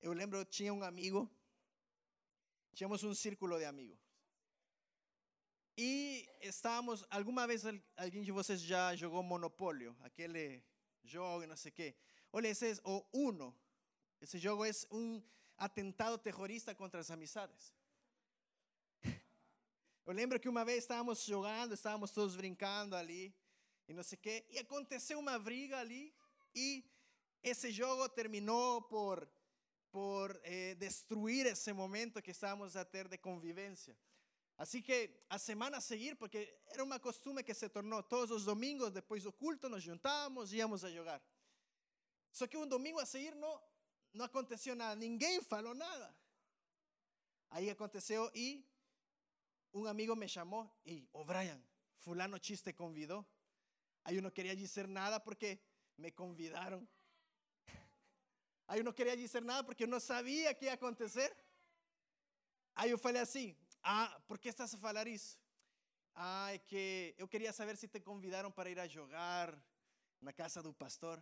Eu lembro, tinha um amigo, tínhamos um círculo de amigos. E estávamos, alguma vez alguém de vocês já jogou Monopólio, aquele jogo, não sei o quê. Olha, esse o Uno. Esse jogo é um atentado terrorista contra as amizades. Eu lembro que uma vez estávamos jogando, estávamos todos brincando ali, e não sei o quê, e aconteceu uma briga ali, e esse jogo terminou por, por eh, destruir esse momento que estávamos a ter de convivência. Assim que a semana a seguir, porque era uma costume que se tornou todos os domingos, depois do culto, nos juntávamos e íamos a jogar. Só que um domingo a seguir não, não aconteceu nada, ninguém falou nada. Aí aconteceu e um amigo me chamou e, oh Brian, fulano X te convidou. Aí eu não queria dizer nada porque me convidaram. *laughs* Aí eu não queria dizer nada porque não sabia que ia acontecer. Aí eu falei assim: Ah, por que estás a falar isso? Ah, é que eu queria saber se te convidaram para ir a jogar na casa do pastor.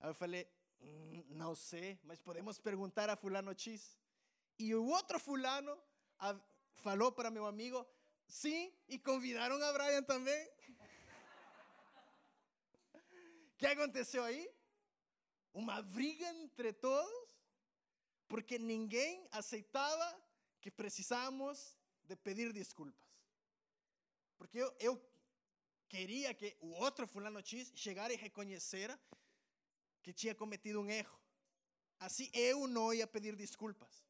Aí eu falei: mm, Não sei, mas podemos perguntar a Fulano X. E o outro Fulano falou para meu amigo: Sim, e convidaram a Brian também. O *laughs* que aconteceu aí? uma briga entre todos, porque ninguém aceitava que precisamos de pedir desculpas. Porque eu, eu queria que o outro fulano X chegara e reconhecera que tinha cometido um erro. Assim eu não ia pedir desculpas.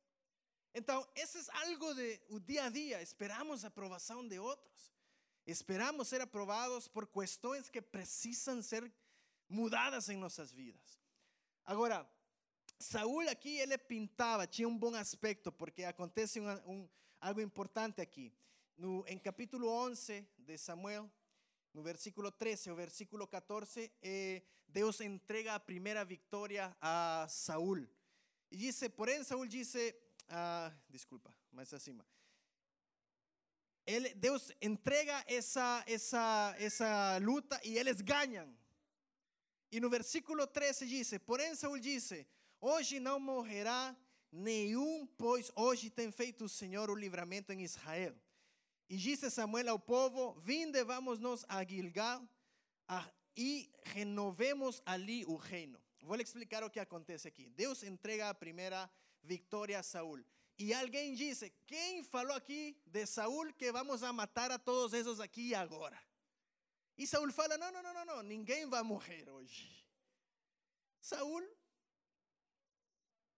Então, esse é algo de o dia a dia. Esperamos a aprovação de outros. Esperamos ser aprovados por questões que precisam ser mudadas em nossas vidas. Agora, Saúl aqui ele pintava, tinha um bom aspecto, porque acontece um, um, algo importante aqui. No, capítulo 11 de Samuel, no versículo 13 ao versículo 14, eh, entrega a primeira vitória a Saúl. E diz, porém, Saúl disse, ah, desculpa, mais acima. Ele, Deus entrega essa, essa, essa luta e eles ganham. E no versículo 13 diz: Porém, Saul disse: Hoje não morrerá nenhum, pois hoje tem feito o Senhor o livramento em Israel. E disse Samuel ao povo: Vinde, vamos nós a Gilgal a, e renovemos ali o reino. Vou lhe explicar o que acontece aqui. Deus entrega a primeira vitória a Saul. E alguém disse: Quem falou aqui de Saul que vamos a matar a todos esses aqui agora? E Saul fala: não, não, não, não, ninguém vai morrer hoje. Saul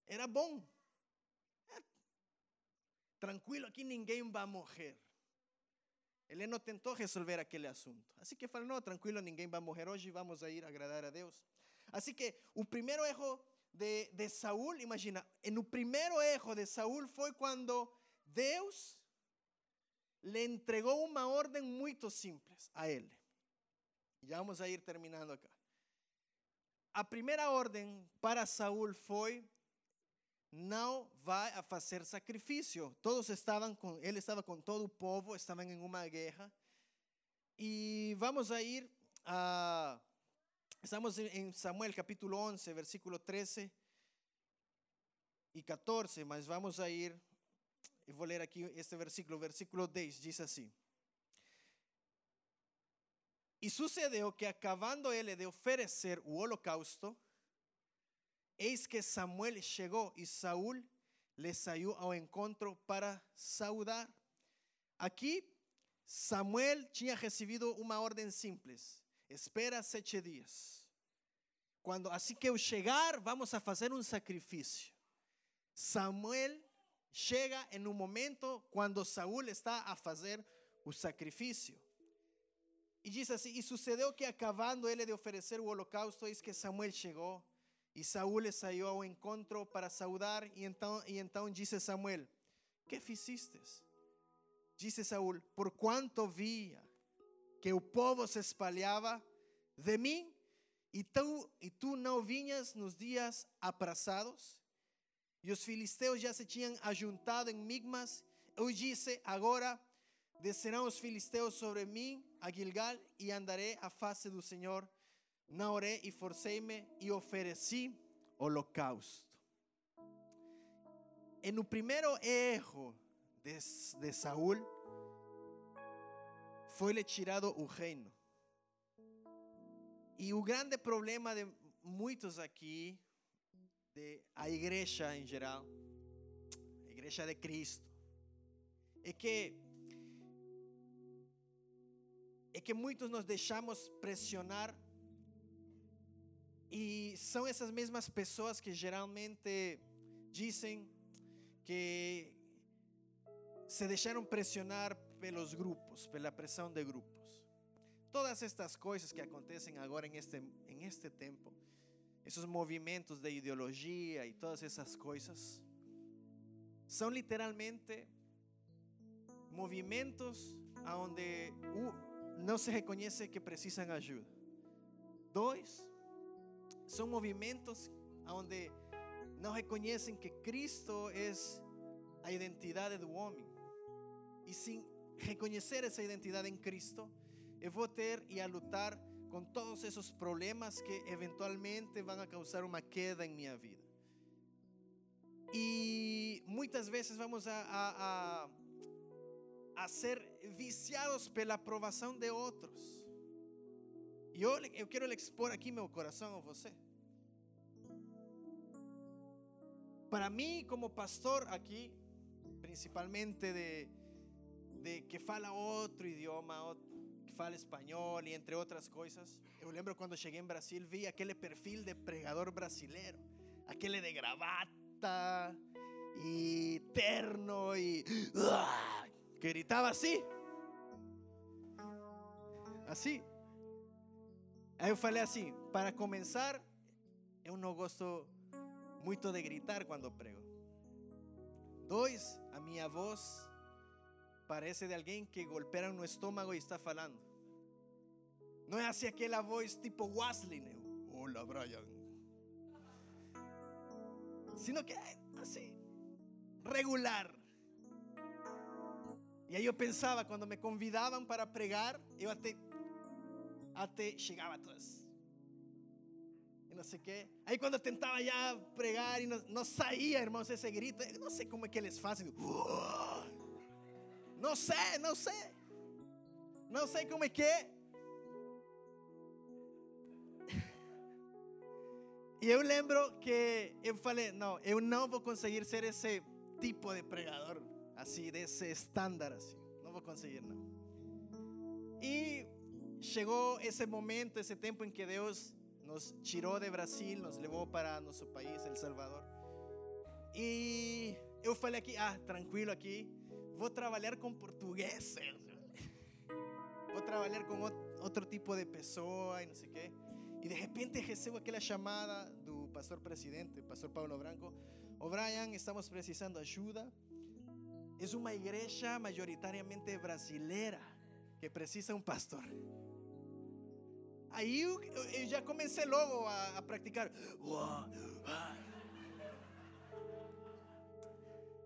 era bom. É, tranquilo, aqui ninguém vai morrer. Ele não tentou resolver aquele assunto. Assim que fala: não, tranquilo, ninguém vai morrer hoje, vamos a ir agradar a Deus. Assim que o primeiro erro de, de Saúl, imagina, no primeiro erro de Saúl foi quando Deus le entregou uma ordem muito simples a ele. Já vamos a ir terminando acá. A primeira ordem para Saúl foi: não vai a fazer sacrifício. Todos estavam com, ele estava com todo o povo, estavam em uma guerra. E vamos a ir a, Estamos en Samuel capítulo 11, versículo 13 y 14, mas vamos a ir, y voy a leer aquí este versículo, versículo 10, dice así. Y sucedió que acabando él de ofrecer o holocausto, eis que Samuel llegó y Saúl le salió ao encontro para saudar. Aquí Samuel tinha recibido uma ordem simples: espera sete dias. Quando assim que eu chegar, vamos a fazer um sacrifício. Samuel chega em um momento quando Saúl está a fazer o sacrifício. E diz assim: E sucedeu que acabando ele de oferecer o holocausto, eis que Samuel chegou e Saúl saiu ao encontro para saudar. E então, e então disse Samuel: Que fizestes? Disse Saúl: Por quanto via que o povo se espalhava de mim e tu, e tu não vinhas nos dias aprazados, e os filisteus já se tinham ajuntado em Migmas, eu disse: Agora descerão os filisteus sobre mim a Gilgal e andarei à face do Senhor. Não orei e forcei-me e ofereci holocausto. E no primeiro erro de, de Saúl, foi-lhe tirado o reino. E o grande problema de muitos aqui, de a igreja em geral, a igreja de Cristo, é que é que muitos nos deixamos pressionar e são essas mesmas pessoas que geralmente dizem que se deixaram pressionar pelos grupos, pela pressão de grupos. Todas estas coisas que acontecem agora em este, em este tempo, esses movimentos de ideologia e todas essas coisas, são literalmente movimentos onde não se reconhece que precisam ajuda. Dois, são movimentos onde não reconhecem que Cristo é a identidade do homem. E sem reconhecer essa identidade em Cristo, eu vou ter e a lutar com todos esses problemas que eventualmente vão causar uma queda em minha vida. E muitas vezes vamos a, a, a, a ser viciados pela aprovação de outros. E eu, eu quero expor aqui meu coração a você. Para mim, como pastor aqui, principalmente de, de que fala outro idioma, que fala espanhol e entre outras coisas. Eu lembro quando cheguei em Brasil, vi aquele perfil de pregador brasileiro, aquele de gravata e terno e que gritava assim. Assim. Aí eu falei assim: para começar, eu não gosto muito de gritar quando prego. Dois, a minha voz parece de alguém que golpea no estômago e está falando. Não é assim aquela voz tipo Wesley? Hola, Brian. Sino que é assim, regular. E aí eu pensava, quando me convidavam para pregar, eu até até chegava a todas. E não sei o quê. Aí quando eu tentava já pregar e não, não saía, irmãos, esse grito. Eu não sei como é que eles fazem. Não sei, não sei. Não sei como é que é. E eu lembro que eu falei, não, eu não vou conseguir ser esse tipo de pregador, assim, desse estándar, assim. Não vou conseguir, não. E chegou esse momento, esse tempo em que Deus nos tirou de Brasil, nos levou para nosso país, El Salvador. E eu falei aqui, ah, tranquilo aqui, vou trabalhar com portugueses, vou trabalhar com outro tipo de pessoa e não sei o quê. E de repente recebo aquela chamada do pastor presidente, pastor Paulo Branco. O Brian, estamos precisando ajuda. É uma igreja majoritariamente brasileira que precisa um pastor. Aí eu, eu já comecei logo a, a praticar.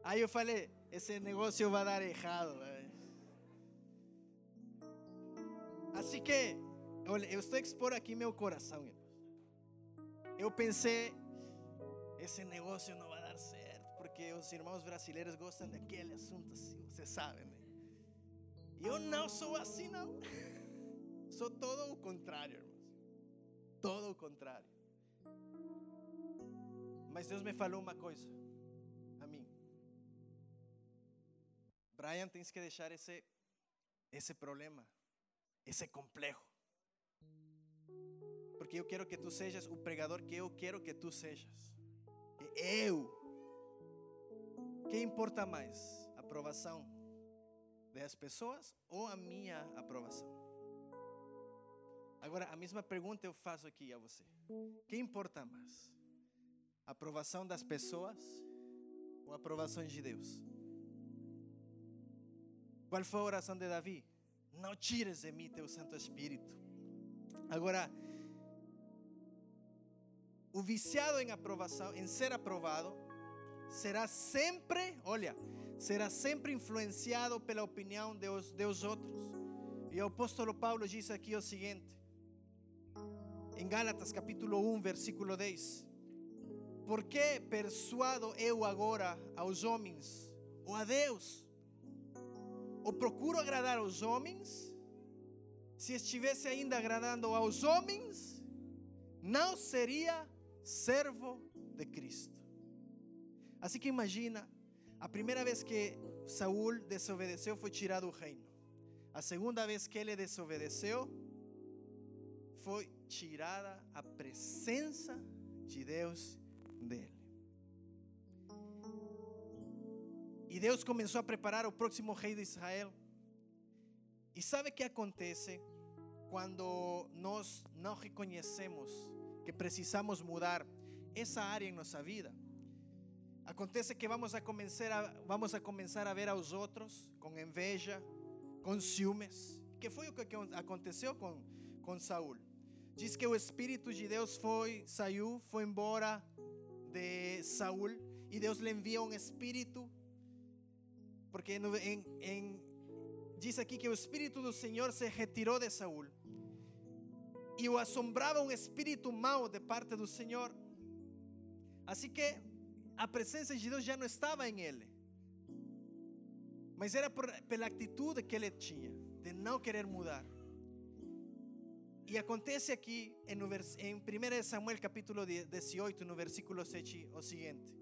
Aí eu falei, esse negócio vai dar errado. Assim que, olha, eu estou expor aqui meu coração, eu pensei, esse negócio não vai dar certo, porque os irmãos brasileiros gostam daquele assunto assim, você sabe, né? Eu não sou assim, não. *laughs* Sou todo o contrário, irmãos. Todo o contrário. Mas Deus me falou uma coisa Brian, tens que deixar esse esse problema, esse complexo. Porque eu quero que tu sejas o pregador que eu quero que tu sejas. Que eu. Que importa mais? Aprovação das pessoas ou a minha aprovação? Agora, a mesma pergunta eu faço aqui a você. Que importa mais? Aprovação das pessoas ou a aprovação de Deus? Qual foi a oração de Davi? Não tires de mim teu Santo Espírito. Agora, o viciado em aprovação, em ser aprovado, será sempre, olha, será sempre influenciado pela opinião de os, outros. E o apóstolo Paulo diz aqui o seguinte, em Gálatas capítulo 1, versículo 10. Por que persuado eu agora aos homens ou a Deus? Ou procuro agradar aos homens? Se estivesse ainda agradando aos homens, não seria servo de Cristo. Assim que imagina, a primeira vez que Saul desobedeceu foi tirado o reino. A segunda vez que ele desobedeceu foi tirada a presença de Deus dele. E Deus começou a preparar o próximo rei de Israel. E sabe o que acontece quando nós não reconhecemos que precisamos mudar essa área em nossa vida? Acontece que vamos a começar a, vamos a começar a ver outros com inveja, com ciúmes, que foi o que aconteceu com, com Saul. Diz que o Espírito de Deus foi, saiu, foi embora de Saul e Deus lhe envia um espírito, porque diz aqui que o Espírito do Senhor se retirou de Saul e o assombrava um espírito mau de parte do Senhor. Assim que a presença de Deus já não estava em ele, mas era por, pela atitude que ele tinha de não querer mudar. E acontece aqui em, em 1 Samuel capítulo 18, no versículo 7, o seguinte.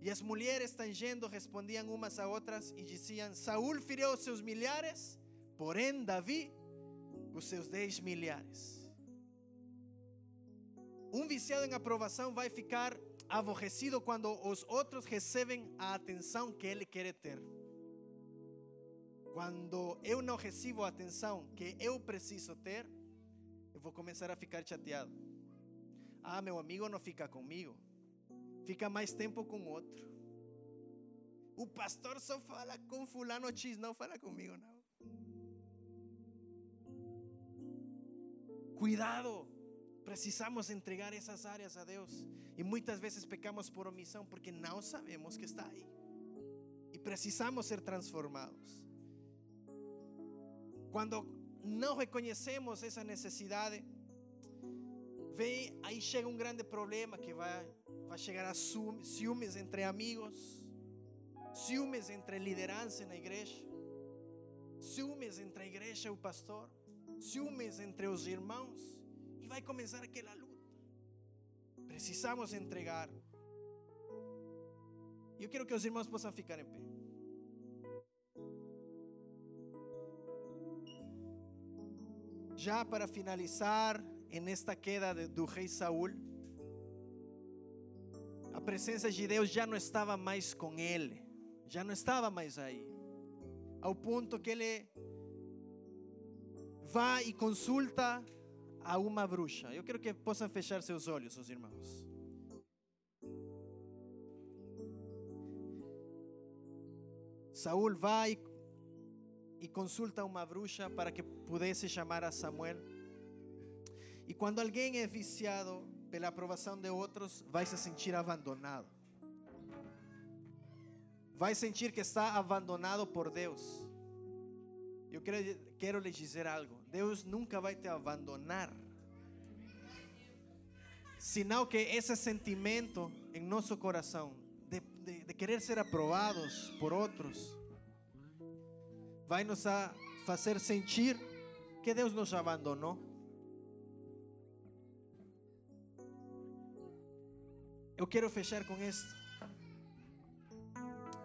E as mulheres tangendo respondiam umas a outras e diziam: Saúl feriu os seus milhares, porém Davi os seus dez milhares. Um viciado em aprovação vai ficar aborrecido quando os outros recebem a atenção que ele quer ter. Quando eu não recebo a atenção que eu preciso ter, eu vou começar a ficar chateado. Ah, meu amigo não fica comigo, fica mais tempo com outro. O pastor só fala com fulano X, não fala comigo, não. Cuidado, precisamos entregar essas áreas a Deus. E muitas vezes pecamos por omissão porque não sabemos que está aí. E precisamos ser transformados. Quando não reconhecemos essa necessidade, vem, aí chega um grande problema que vai, vai chegar a ciúmes entre amigos, ciúmes entre liderança na igreja, ciúmes entre a igreja e pastor, ciúmes entre os irmãos, e vai começar aquela luta. Precisamos entregar. Eu quero que os irmãos possam ficar em pé. Já para finalizar, en esta queda do rei Saúl, a presença de Deus já não estava mais com ele, já não estava mais aí, ao ponto que ele vai e consulta a uma bruxa. Eu quero que possam fechar seus olhos, os irmãos. Saúl vai e consulta uma bruxa para que pudesse chamar a Samuel. E quando alguém é viciado pela aprovação de outros, vai se sentir abandonado. Vai sentir que está abandonado por Deus. Eu quero, quero lhes dizer algo: Deus nunca vai te abandonar. Sino que ese sentimiento en nuestro corazón de, de- de querer ser aprobados por otros vai nos fazer sentir que Deus nos abandonou. Eu quero fechar com isto.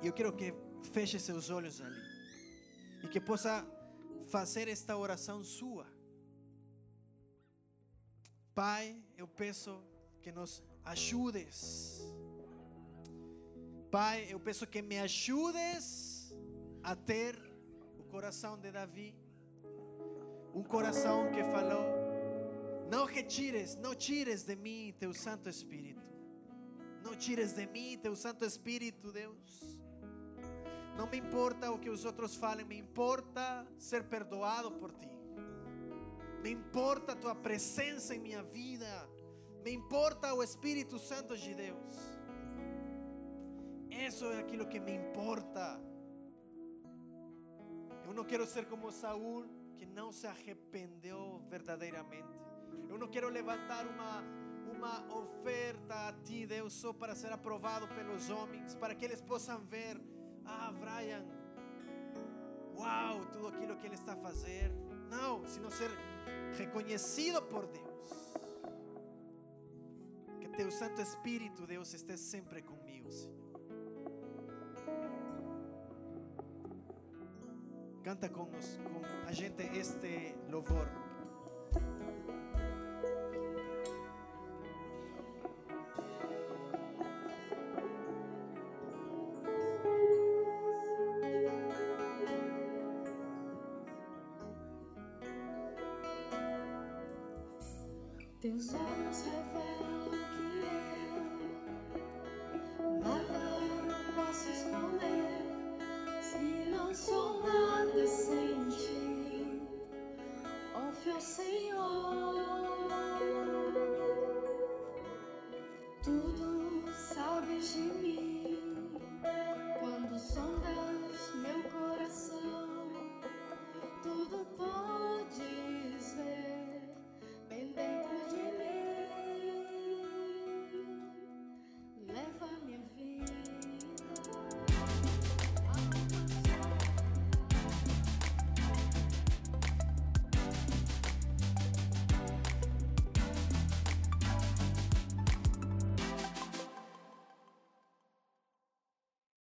E eu quero que feche seus olhos ali. E que possa fazer esta oração sua. Pai, eu peço que nos ajudes. Pai, eu peço que me ajudes a ter o coração de Davi. Um coração que falou: Não retires, não tires de mim teu Santo Espírito. Não tires de mim teu Santo Espírito, Deus. Não me importa o que os outros falem, me importa ser perdoado por ti. Me importa tua presença em minha vida. Me importa o Espírito Santo de Deus. Isso é aquilo que me importa. Eu não quero ser como Saul, que não se arrependeu verdadeiramente. Eu não quero levantar uma, uma oferta a ti, Deus, só para ser aprovado pelos homens, para que eles possam ver, ah, Brian, uau, tudo aquilo que ele está a fazer. Não, sino ser reconhecido por Deus. Que teu Santo Espírito, Deus, esteja sempre comigo, Senhor. Canta con, nos- con a gente este louvor.